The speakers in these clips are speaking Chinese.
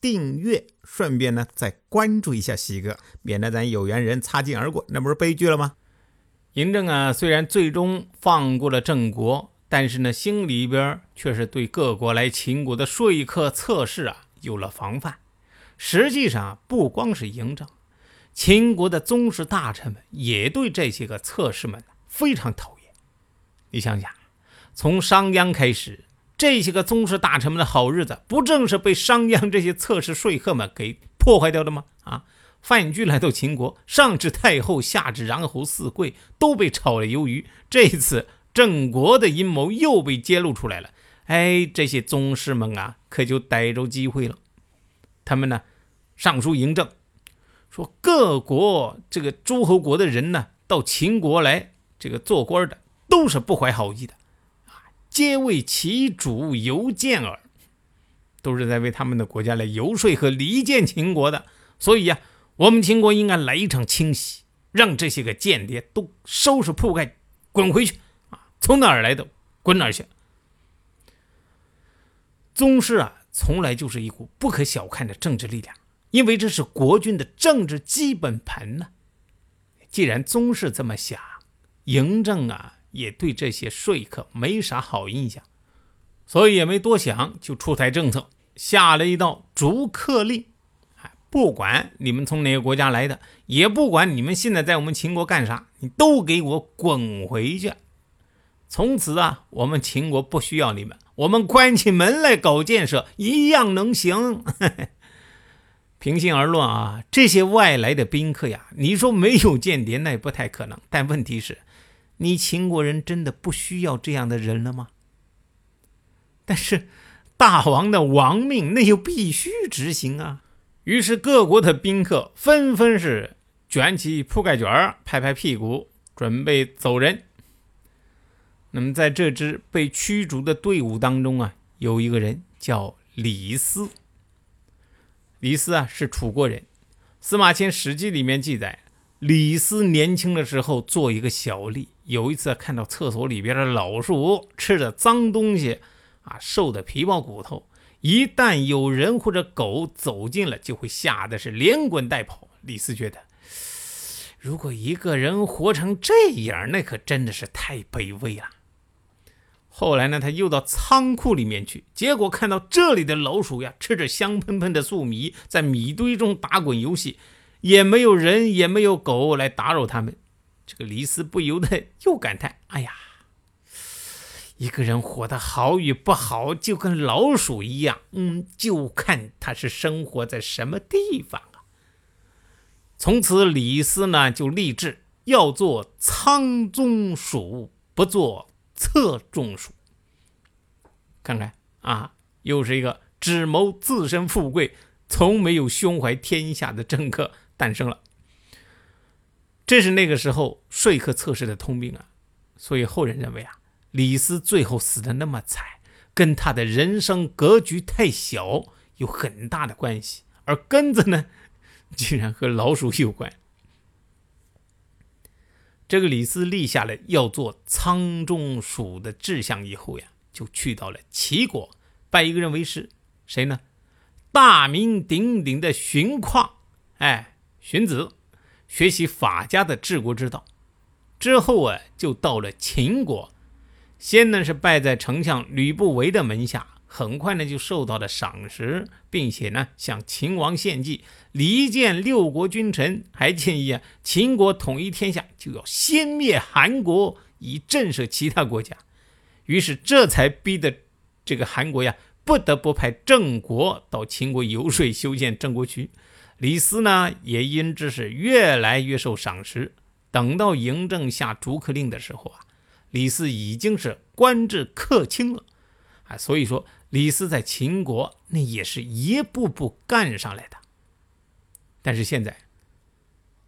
订阅，顺便呢再关注一下西哥，免得咱有缘人擦肩而过，那不是悲剧了吗？嬴政啊，虽然最终放过了郑国。但是呢，心里边却是对各国来秦国的说客测试啊有了防范。实际上啊，不光是嬴政，秦国的宗室大臣们也对这些个测试们非常讨厌。你想想，从商鞅开始，这些个宗室大臣们的好日子，不正是被商鞅这些测试说客们给破坏掉的吗？啊，范雎来到秦国，上至太后，下至穰侯四贵，都被炒了鱿鱼。这一次。郑国的阴谋又被揭露出来了，哎，这些宗室们啊，可就逮着机会了。他们呢，上书嬴政，说各国这个诸侯国的人呢，到秦国来这个做官的，都是不怀好意的，皆为其主游谏耳，都是在为他们的国家来游说和离间秦国的。所以呀，我们秦国应该来一场清洗，让这些个间谍都收拾铺盖，滚回去啊。从哪儿来的，滚哪儿去！宗室啊，从来就是一股不可小看的政治力量，因为这是国君的政治基本盘呢。既然宗室这么想，嬴政啊也对这些说客没啥好印象，所以也没多想，就出台政策，下了一道逐客令。不管你们从哪个国家来的，也不管你们现在在我们秦国干啥，你都给我滚回去！从此啊，我们秦国不需要你们，我们关起门来搞建设一样能行。平心而论啊，这些外来的宾客呀，你说没有间谍那也不太可能。但问题是，你秦国人真的不需要这样的人了吗？但是大王的王命，那又必须执行啊。于是各国的宾客纷纷是卷起铺盖卷儿，拍拍屁股，准备走人。那么，在这支被驱逐的队伍当中啊，有一个人叫李斯。李斯啊是楚国人，《司马迁史记》里面记载，李斯年轻的时候做一个小吏，有一次看到厕所里边的老鼠吃的脏东西，啊，瘦的皮包骨头，一旦有人或者狗走近了，就会吓得是连滚带跑。李斯觉得，如果一个人活成这样，那可真的是太卑微了。后来呢，他又到仓库里面去，结果看到这里的老鼠呀，吃着香喷喷的粟米，在米堆中打滚游戏，也没有人，也没有狗来打扰他们。这个李斯不由得又感叹：“哎呀，一个人活得好与不好，就跟老鼠一样，嗯，就看他是生活在什么地方啊。”从此，李斯呢就立志要做仓中鼠，不做。侧中鼠，看看啊，又是一个只谋自身富贵，从没有胸怀天下的政客诞生了。这是那个时候说客测试的通病啊，所以后人认为啊，李斯最后死的那么惨，跟他的人生格局太小有很大的关系，而根子呢，竟然和老鼠有关。这个李斯立下了要做仓中鼠的志向以后呀，就去到了齐国，拜一个人为师，谁呢？大名鼎鼎的荀况，哎，荀子，学习法家的治国之道。之后啊，就到了秦国，先呢是拜在丞相吕不韦的门下。很快呢，就受到了赏识，并且呢，向秦王献计，离间六国君臣，还建议啊，秦国统一天下就要先灭韩国，以震慑其他国家。于是，这才逼得这个韩国呀，不得不派郑国到秦国游说，修建郑国渠。李斯呢，也因之是越来越受赏识。等到嬴政下逐客令的时候啊，李斯已经是官至客卿了，啊，所以说。李斯在秦国那也是一步步干上来的，但是现在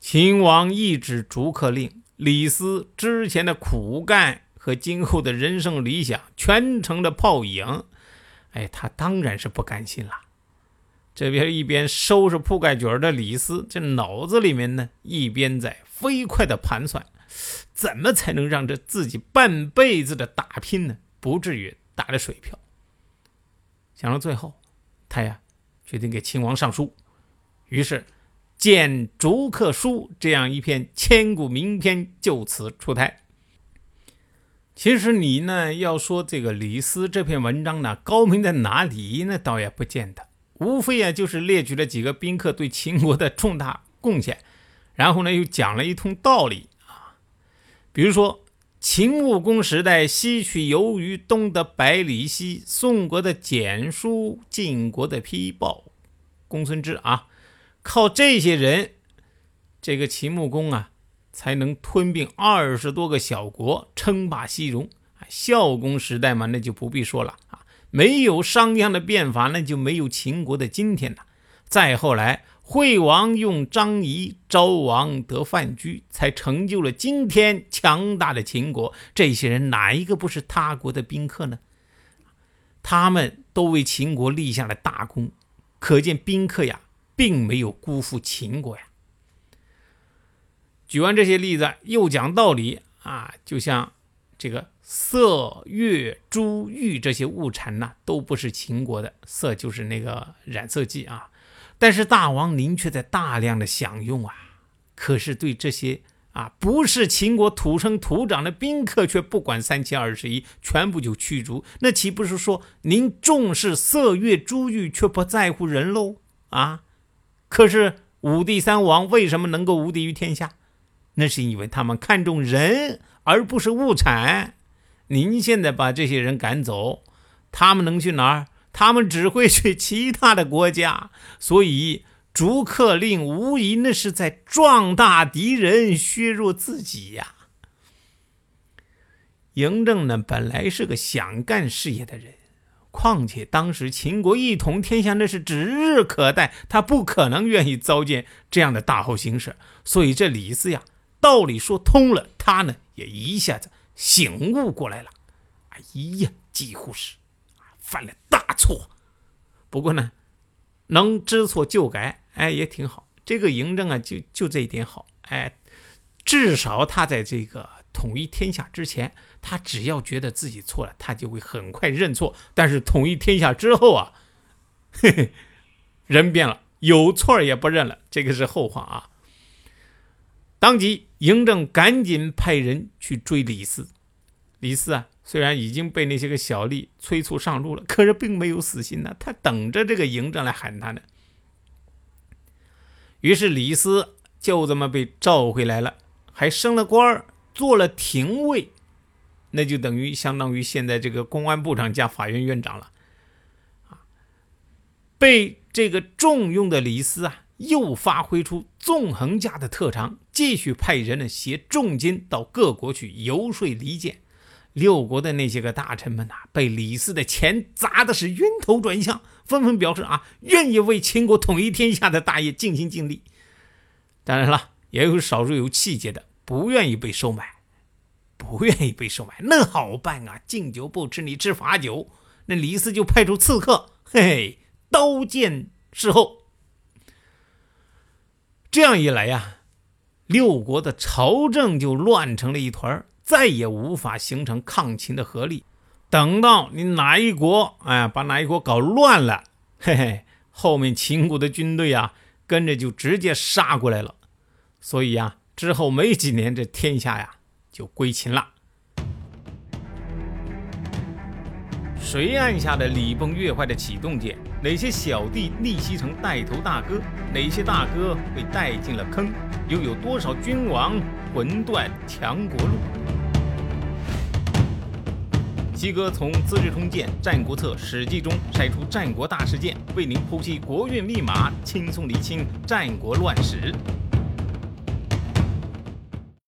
秦王一纸逐客令，李斯之前的苦干和今后的人生理想全成了泡影。哎，他当然是不甘心了。这边一边收拾铺盖卷的李斯，这脑子里面呢，一边在飞快的盘算，怎么才能让这自己半辈子的打拼呢，不至于打了水漂。想到最后，他呀，决定给秦王上书，于是。《见逐客书》这样一篇千古名篇就此出台。其实你呢要说这个李斯这篇文章呢高明在哪里那？倒也不见得，无非啊就是列举了几个宾客对秦国的重大贡献，然后呢又讲了一通道理啊。比如说秦穆公时代西取由于东得百里奚，宋国的简书，晋国的丕豹，公孙支啊。靠这些人，这个秦穆公啊，才能吞并二十多个小国，称霸西戎。孝公时代嘛，那就不必说了，没有商鞅的变法，那就没有秦国的今天了。再后来，惠王用张仪，昭王得范雎，才成就了今天强大的秦国。这些人哪一个不是他国的宾客呢？他们都为秦国立下了大功，可见宾客呀。并没有辜负秦国呀。举完这些例子，又讲道理啊，就像这个色、月、珠、玉这些物产呢，都不是秦国的，色就是那个染色剂啊。但是大王您却在大量的享用啊，可是对这些啊不是秦国土生土长的宾客却不管三七二十一，全部就驱逐，那岂不是说您重视色、月、珠、玉，却不在乎人喽？啊？可是五帝三王为什么能够无敌于天下？那是因为他们看重人，而不是物产。您现在把这些人赶走，他们能去哪儿？他们只会去其他的国家。所以逐客令无疑那是在壮大敌人，削弱自己呀。嬴政呢，本来是个想干事业的人。况且当时秦国一统天下，那是指日可待，他不可能愿意糟践这样的大好形势。所以这李斯呀，道理说通了，他呢也一下子醒悟过来了。哎呀，几乎是犯了大错。不过呢，能知错就改，哎，也挺好。这个嬴政啊，就就这一点好，哎，至少他在这个统一天下之前。他只要觉得自己错了，他就会很快认错。但是统一天下之后啊，嘿嘿，人变了，有错也不认了，这个是后话啊。当即，嬴政赶紧派人去追李斯。李斯啊，虽然已经被那些个小吏催促上路了，可是并没有死心呢，他等着这个嬴政来喊他呢。于是李斯就这么被召回来了，还升了官儿，做了廷尉。那就等于相当于现在这个公安部长加法院院长了，啊，被这个重用的李斯啊，又发挥出纵横家的特长，继续派人呢携重金到各国去游说离间。六国的那些个大臣们呐，被李斯的钱砸的是晕头转向，纷纷表示啊，愿意为秦国统一天下的大业尽心尽力。当然了，也有少数有气节的，不愿意被收买。不愿意被收买，那好办啊！敬酒不吃，你吃罚酒。那李斯就派出刺客，嘿嘿，刀剑侍候。这样一来呀，六国的朝政就乱成了一团，再也无法形成抗秦的合力。等到你哪一国哎，把哪一国搞乱了，嘿嘿，后面秦国的军队啊，跟着就直接杀过来了。所以呀，之后没几年，这天下呀。就归秦了。谁按下的礼崩乐坏的启动键？哪些小弟逆袭成带头大哥？哪些大哥被带进了坑？又有多少君王魂断强国路？西哥从《资治通鉴》《战国策》《史记》中筛出战国大事件，为您剖析国运密码，轻松理清战国乱史。